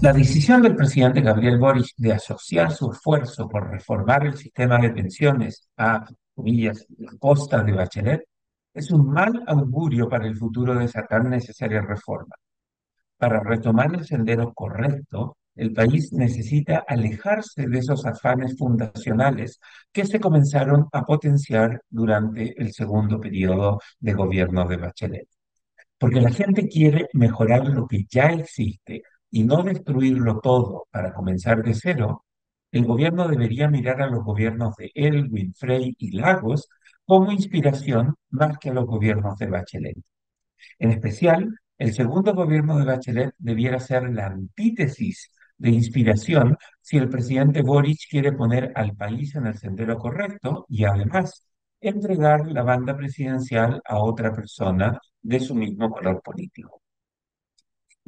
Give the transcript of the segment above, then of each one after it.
La decisión del presidente Gabriel Boric de asociar su esfuerzo por reformar el sistema de pensiones a, comillas, la costa de Bachelet es un mal augurio para el futuro de esa tan necesaria reforma. Para retomar el sendero correcto, el país necesita alejarse de esos afanes fundacionales que se comenzaron a potenciar durante el segundo periodo de gobierno de Bachelet. Porque la gente quiere mejorar lo que ya existe y no destruirlo todo para comenzar de cero, el gobierno debería mirar a los gobiernos de Elwin, Frey y Lagos como inspiración más que a los gobiernos de Bachelet. En especial, el segundo gobierno de Bachelet debiera ser la antítesis de inspiración si el presidente Boric quiere poner al país en el sendero correcto y además entregar la banda presidencial a otra persona de su mismo color político.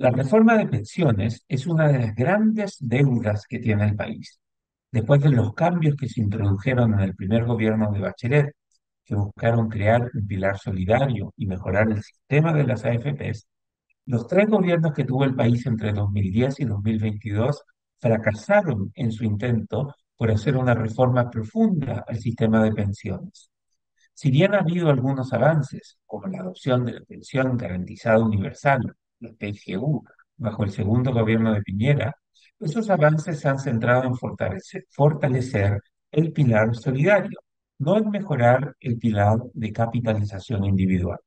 La reforma de pensiones es una de las grandes deudas que tiene el país. Después de los cambios que se introdujeron en el primer gobierno de Bachelet, que buscaron crear un pilar solidario y mejorar el sistema de las AFPs, los tres gobiernos que tuvo el país entre 2010 y 2022 fracasaron en su intento por hacer una reforma profunda al sistema de pensiones. Si bien ha habido algunos avances, como la adopción de la pensión garantizada universal, la PGU, bajo el segundo gobierno de Piñera, esos avances se han centrado en fortalecer, fortalecer el pilar solidario, no en mejorar el pilar de capitalización individual.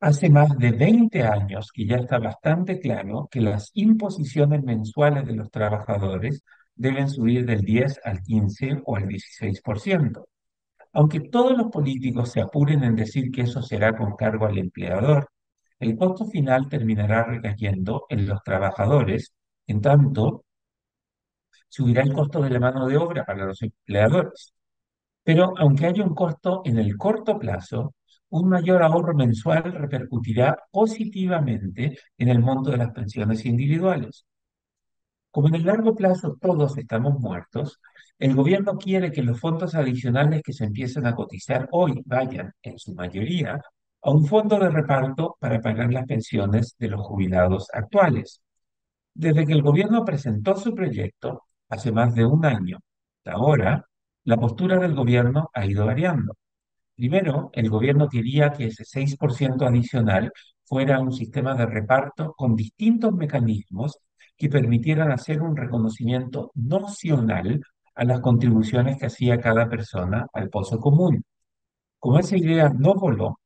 Hace más de 20 años que ya está bastante claro que las imposiciones mensuales de los trabajadores deben subir del 10 al 15 o al 16%. Aunque todos los políticos se apuren en decir que eso será con cargo al empleador, el costo final terminará recayendo en los trabajadores, en tanto subirá el costo de la mano de obra para los empleadores. Pero aunque haya un costo en el corto plazo, un mayor ahorro mensual repercutirá positivamente en el monto de las pensiones individuales. Como en el largo plazo todos estamos muertos, el gobierno quiere que los fondos adicionales que se empiecen a cotizar hoy vayan, en su mayoría, a un fondo de reparto para pagar las pensiones de los jubilados actuales. Desde que el gobierno presentó su proyecto, hace más de un año, hasta ahora, la postura del gobierno ha ido variando. Primero, el gobierno quería que ese 6% adicional fuera un sistema de reparto con distintos mecanismos que permitieran hacer un reconocimiento nocional a las contribuciones que hacía cada persona al pozo común. Como esa idea no voló,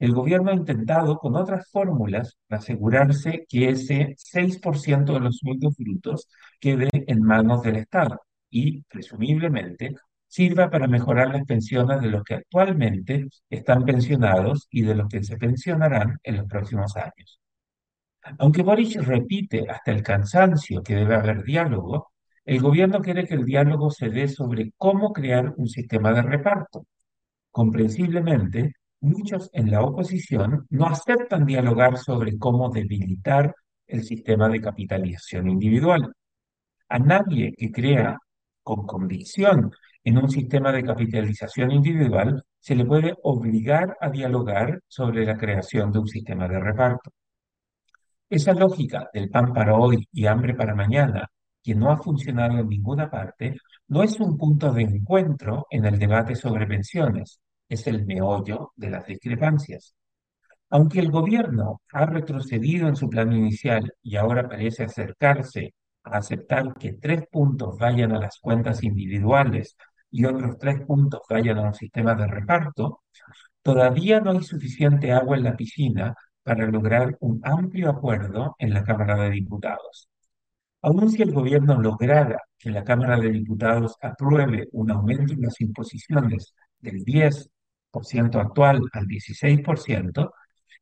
el gobierno ha intentado con otras fórmulas asegurarse que ese 6% de los sueldos brutos quede en manos del Estado y, presumiblemente, sirva para mejorar las pensiones de los que actualmente están pensionados y de los que se pensionarán en los próximos años. Aunque Boric repite hasta el cansancio que debe haber diálogo, el gobierno quiere que el diálogo se dé sobre cómo crear un sistema de reparto. Comprensiblemente, muchos en la oposición no aceptan dialogar sobre cómo debilitar el sistema de capitalización individual. A nadie que crea con convicción en un sistema de capitalización individual se le puede obligar a dialogar sobre la creación de un sistema de reparto. Esa lógica del pan para hoy y hambre para mañana, que no ha funcionado en ninguna parte, no es un punto de encuentro en el debate sobre pensiones, es el meollo de las discrepancias. Aunque el gobierno ha retrocedido en su plan inicial y ahora parece acercarse a aceptar que tres puntos vayan a las cuentas individuales y otros tres puntos vayan a un sistema de reparto, todavía no hay suficiente agua en la piscina para lograr un amplio acuerdo en la Cámara de Diputados. Aun si el gobierno lograra que la Cámara de Diputados apruebe un aumento en las imposiciones del 10 actual al 16%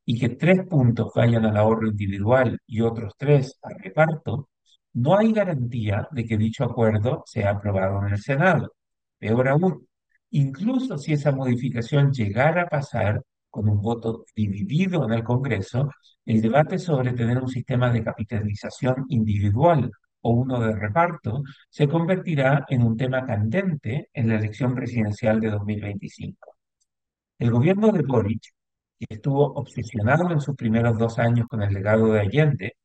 y que tres puntos vayan al ahorro individual y otros tres al reparto, no hay garantía de que dicho acuerdo sea aprobado en el Senado. Peor aún, incluso si esa modificación llegara a pasar con un voto dividido en el Congreso, el debate sobre tener un sistema de capitalización individual o uno de reparto se convertirá en un tema candente en la elección presidencial de 2025. El gobierno de Boric, que estuvo obsesionado en sus primeros dos años con el legado de Allende,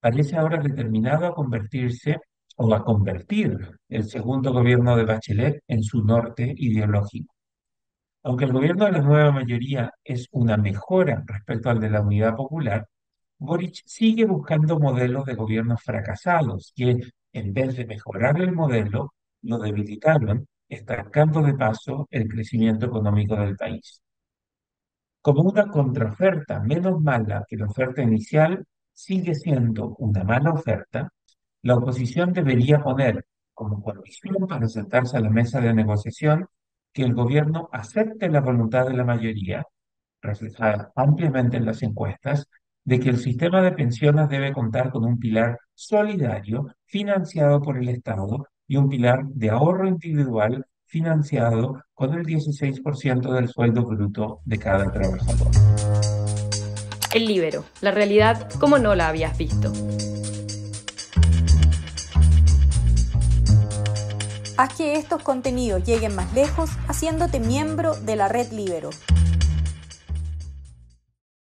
parece ahora determinado a convertirse o a convertir el segundo gobierno de Bachelet en su norte ideológico. Aunque el gobierno de la nueva mayoría es una mejora respecto al de la Unidad Popular, Boric sigue buscando modelos de gobiernos fracasados que, en vez de mejorar el modelo, lo debilitaron, estancando de paso el crecimiento económico del país. Como una contraoferta menos mala que la oferta inicial, sigue siendo una mala oferta, la oposición debería poner como condición para sentarse a la mesa de negociación que el gobierno acepte la voluntad de la mayoría, reflejada ampliamente en las encuestas, de que el sistema de pensiones debe contar con un pilar solidario financiado por el Estado y un pilar de ahorro individual financiado con el 16% del sueldo bruto de cada trabajador. El libero, la realidad como no la habías visto. Haz que estos contenidos lleguen más lejos haciéndote miembro de la red Libero.